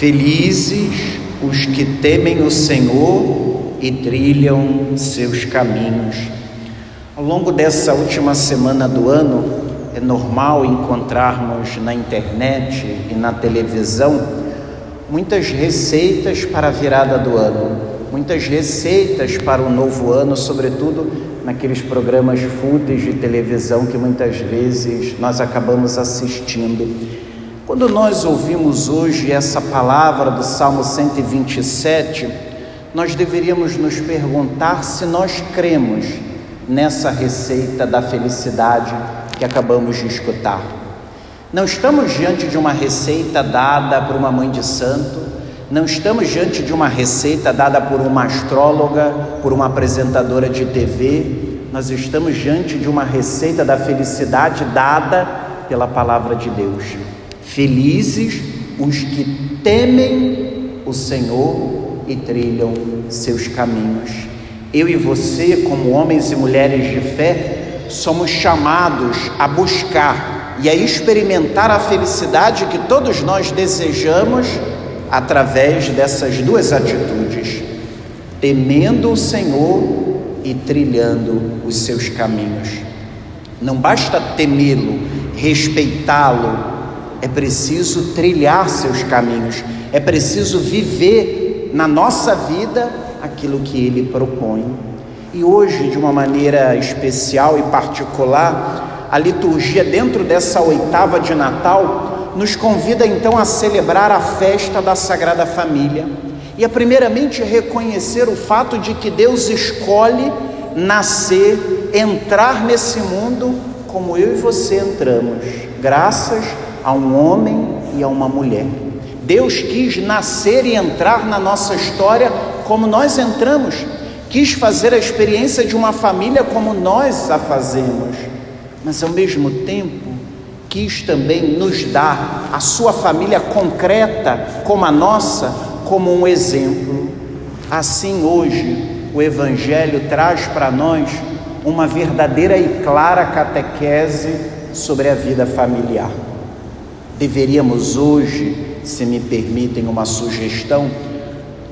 Felizes os que temem o Senhor e trilham seus caminhos. Ao longo dessa última semana do ano, é normal encontrarmos na internet e na televisão muitas receitas para a virada do ano, muitas receitas para o novo ano, sobretudo naqueles programas fúteis de televisão que muitas vezes nós acabamos assistindo. Quando nós ouvimos hoje essa palavra do Salmo 127, nós deveríamos nos perguntar se nós cremos nessa receita da felicidade que acabamos de escutar. Não estamos diante de uma receita dada por uma mãe de santo, não estamos diante de uma receita dada por uma astróloga, por uma apresentadora de TV, nós estamos diante de uma receita da felicidade dada pela palavra de Deus. Felizes os que temem o Senhor e trilham seus caminhos. Eu e você, como homens e mulheres de fé, somos chamados a buscar e a experimentar a felicidade que todos nós desejamos através dessas duas atitudes: temendo o Senhor e trilhando os seus caminhos. Não basta temê-lo, respeitá-lo, é preciso trilhar seus caminhos, é preciso viver na nossa vida aquilo que ele propõe. E hoje, de uma maneira especial e particular, a liturgia, dentro dessa oitava de Natal, nos convida então a celebrar a festa da Sagrada Família. E a, primeiramente, reconhecer o fato de que Deus escolhe nascer, entrar nesse mundo como eu e você entramos, graças a a um homem e a uma mulher. Deus quis nascer e entrar na nossa história como nós entramos, quis fazer a experiência de uma família como nós a fazemos, mas ao mesmo tempo quis também nos dar a sua família concreta como a nossa, como um exemplo. Assim, hoje, o Evangelho traz para nós uma verdadeira e clara catequese sobre a vida familiar. Deveríamos hoje, se me permitem uma sugestão,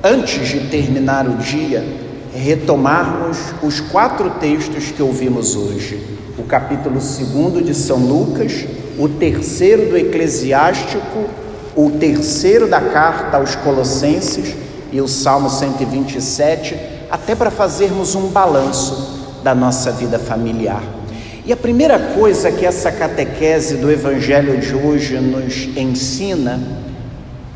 antes de terminar o dia, retomarmos os quatro textos que ouvimos hoje: o capítulo 2 de São Lucas, o terceiro do Eclesiástico, o terceiro da carta aos Colossenses e o Salmo 127, até para fazermos um balanço da nossa vida familiar. E a primeira coisa que essa catequese do Evangelho de hoje nos ensina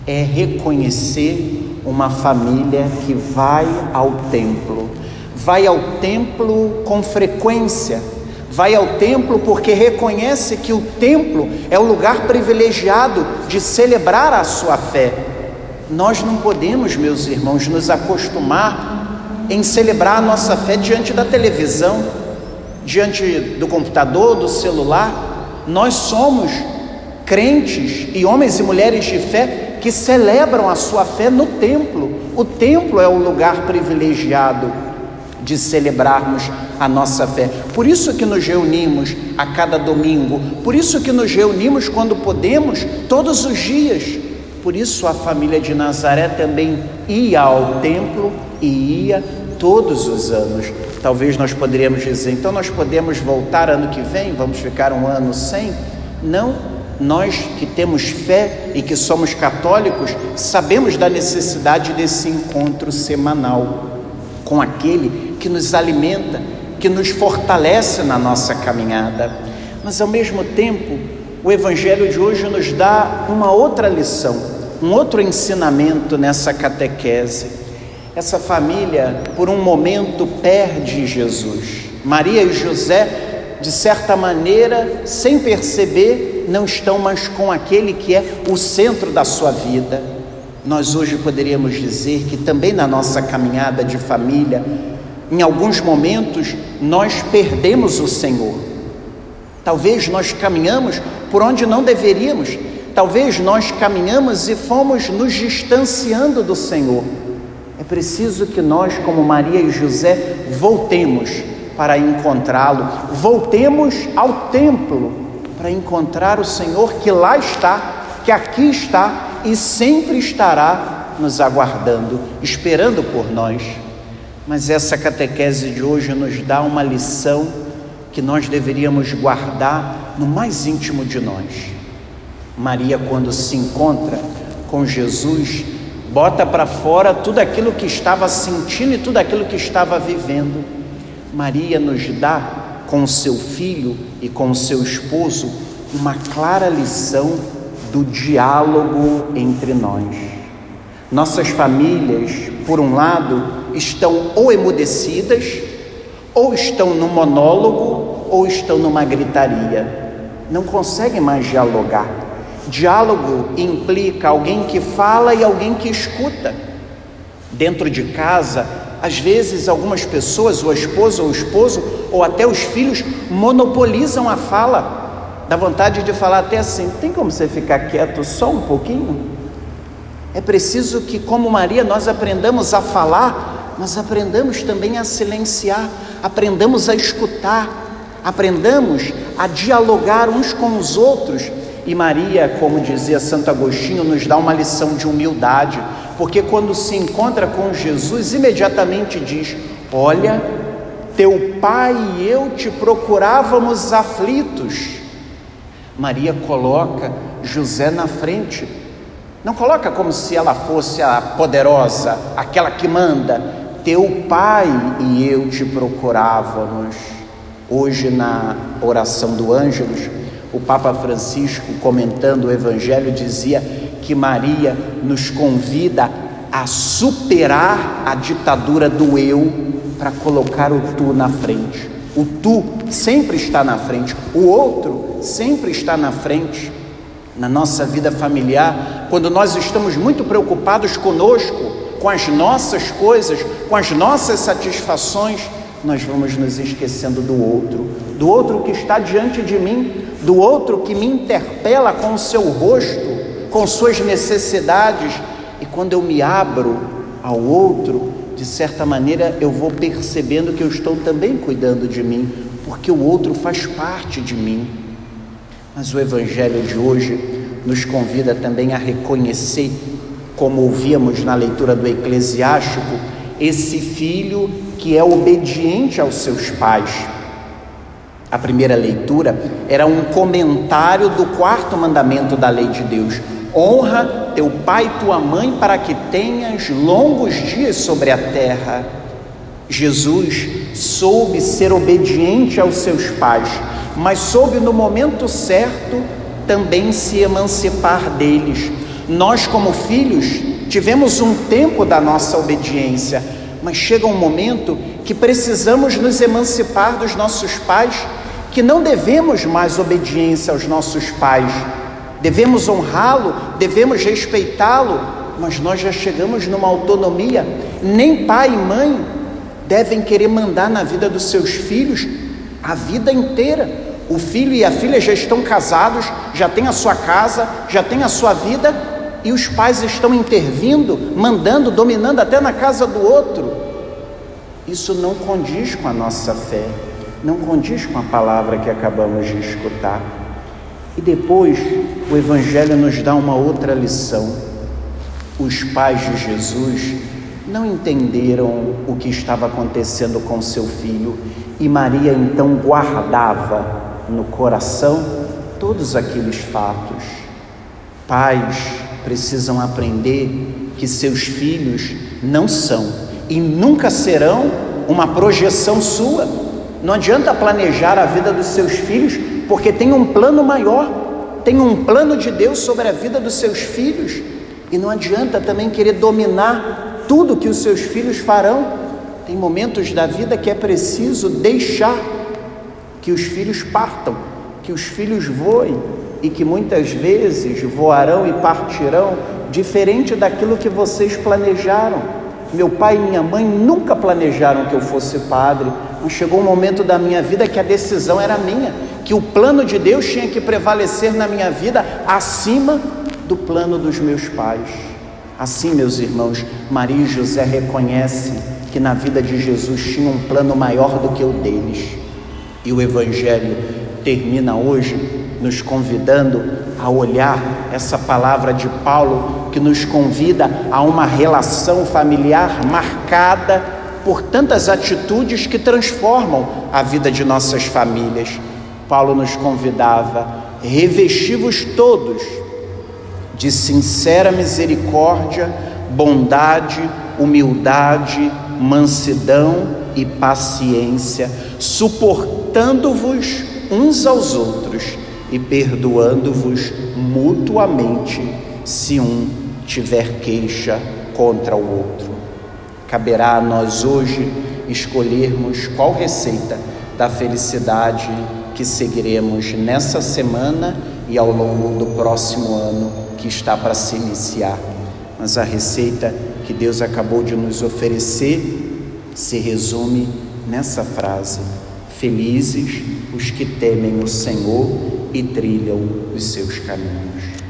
é reconhecer uma família que vai ao templo, vai ao templo com frequência, vai ao templo porque reconhece que o templo é o lugar privilegiado de celebrar a sua fé. Nós não podemos, meus irmãos, nos acostumar em celebrar a nossa fé diante da televisão diante do computador, do celular, nós somos crentes e homens e mulheres de fé que celebram a sua fé no templo. O templo é o lugar privilegiado de celebrarmos a nossa fé. Por isso que nos reunimos a cada domingo, por isso que nos reunimos quando podemos, todos os dias. Por isso a família de Nazaré também ia ao templo e ia todos os anos. Talvez nós poderíamos dizer, então nós podemos voltar ano que vem, vamos ficar um ano sem? Não, nós que temos fé e que somos católicos, sabemos da necessidade desse encontro semanal com aquele que nos alimenta, que nos fortalece na nossa caminhada. Mas ao mesmo tempo, o Evangelho de hoje nos dá uma outra lição, um outro ensinamento nessa catequese essa família, por um momento, perde Jesus. Maria e José, de certa maneira, sem perceber, não estão mais com aquele que é o centro da sua vida. Nós hoje poderíamos dizer que também na nossa caminhada de família, em alguns momentos, nós perdemos o Senhor. Talvez nós caminhamos por onde não deveríamos. Talvez nós caminhamos e fomos nos distanciando do Senhor. Preciso que nós, como Maria e José, voltemos para encontrá-lo, voltemos ao templo para encontrar o Senhor que lá está, que aqui está e sempre estará nos aguardando, esperando por nós. Mas essa catequese de hoje nos dá uma lição que nós deveríamos guardar no mais íntimo de nós. Maria, quando se encontra com Jesus, bota para fora tudo aquilo que estava sentindo e tudo aquilo que estava vivendo. Maria nos dá, com seu filho e com seu esposo, uma clara lição do diálogo entre nós. Nossas famílias, por um lado, estão ou emudecidas, ou estão no monólogo, ou estão numa gritaria. Não conseguem mais dialogar. Diálogo implica alguém que fala e alguém que escuta. Dentro de casa, às vezes algumas pessoas, ou a esposa ou o esposo, ou até os filhos, monopolizam a fala. Dá vontade de falar até assim: tem como você ficar quieto só um pouquinho? É preciso que, como Maria, nós aprendamos a falar, nós aprendamos também a silenciar, aprendamos a escutar, aprendamos a dialogar uns com os outros e Maria, como dizia Santo Agostinho, nos dá uma lição de humildade, porque quando se encontra com Jesus, imediatamente diz: Olha, teu pai e eu te procurávamos aflitos. Maria coloca José na frente, não coloca como se ela fosse a poderosa, aquela que manda. Teu pai e eu te procurávamos. Hoje, na oração do Ângelus, o Papa Francisco, comentando o Evangelho, dizia que Maria nos convida a superar a ditadura do eu para colocar o tu na frente. O tu sempre está na frente, o outro sempre está na frente. Na nossa vida familiar, quando nós estamos muito preocupados conosco, com as nossas coisas, com as nossas satisfações, nós vamos nos esquecendo do outro, do outro que está diante de mim, do outro que me interpela com o seu rosto, com suas necessidades, e quando eu me abro ao outro, de certa maneira eu vou percebendo que eu estou também cuidando de mim, porque o outro faz parte de mim. Mas o Evangelho de hoje nos convida também a reconhecer, como ouvíamos na leitura do Eclesiástico, esse filho que é obediente aos seus pais a primeira leitura era um comentário do quarto mandamento da lei de Deus: honra teu pai e tua mãe para que tenhas longos dias sobre a terra. Jesus soube ser obediente aos seus pais, mas soube no momento certo também se emancipar deles. Nós, como filhos, tivemos um tempo da nossa obediência, mas chega um momento que precisamos nos emancipar dos nossos pais que não devemos mais obediência aos nossos pais, devemos honrá-lo, devemos respeitá-lo, mas nós já chegamos numa autonomia, nem pai e mãe devem querer mandar na vida dos seus filhos a vida inteira. O filho e a filha já estão casados, já têm a sua casa, já têm a sua vida, e os pais estão intervindo, mandando, dominando até na casa do outro. Isso não condiz com a nossa fé não condiz com a palavra que acabamos de escutar. E depois o Evangelho nos dá uma outra lição. Os pais de Jesus não entenderam o que estava acontecendo com seu filho e Maria então guardava no coração todos aqueles fatos. Pais precisam aprender que seus filhos não são e nunca serão uma projeção sua. Não adianta planejar a vida dos seus filhos, porque tem um plano maior, tem um plano de Deus sobre a vida dos seus filhos, e não adianta também querer dominar tudo que os seus filhos farão. Tem momentos da vida que é preciso deixar que os filhos partam, que os filhos voem e que muitas vezes voarão e partirão diferente daquilo que vocês planejaram. Meu pai e minha mãe nunca planejaram que eu fosse padre, mas chegou um momento da minha vida que a decisão era minha, que o plano de Deus tinha que prevalecer na minha vida acima do plano dos meus pais. Assim, meus irmãos, Maria e José reconhecem que na vida de Jesus tinha um plano maior do que o deles. E o Evangelho termina hoje nos convidando a olhar essa palavra de Paulo que nos convida a uma relação familiar marcada por tantas atitudes que transformam a vida de nossas famílias. Paulo nos convidava: revesti-vos todos de sincera misericórdia, bondade, humildade, mansidão e paciência, suportando-vos uns aos outros e perdoando-vos mutuamente, se um tiver queixa contra o outro. Caberá a nós hoje escolhermos qual receita da felicidade que seguiremos nessa semana e ao longo do próximo ano que está para se iniciar. Mas a receita que Deus acabou de nos oferecer se resume nessa frase: Felizes os que temem o Senhor e trilham os seus caminhos.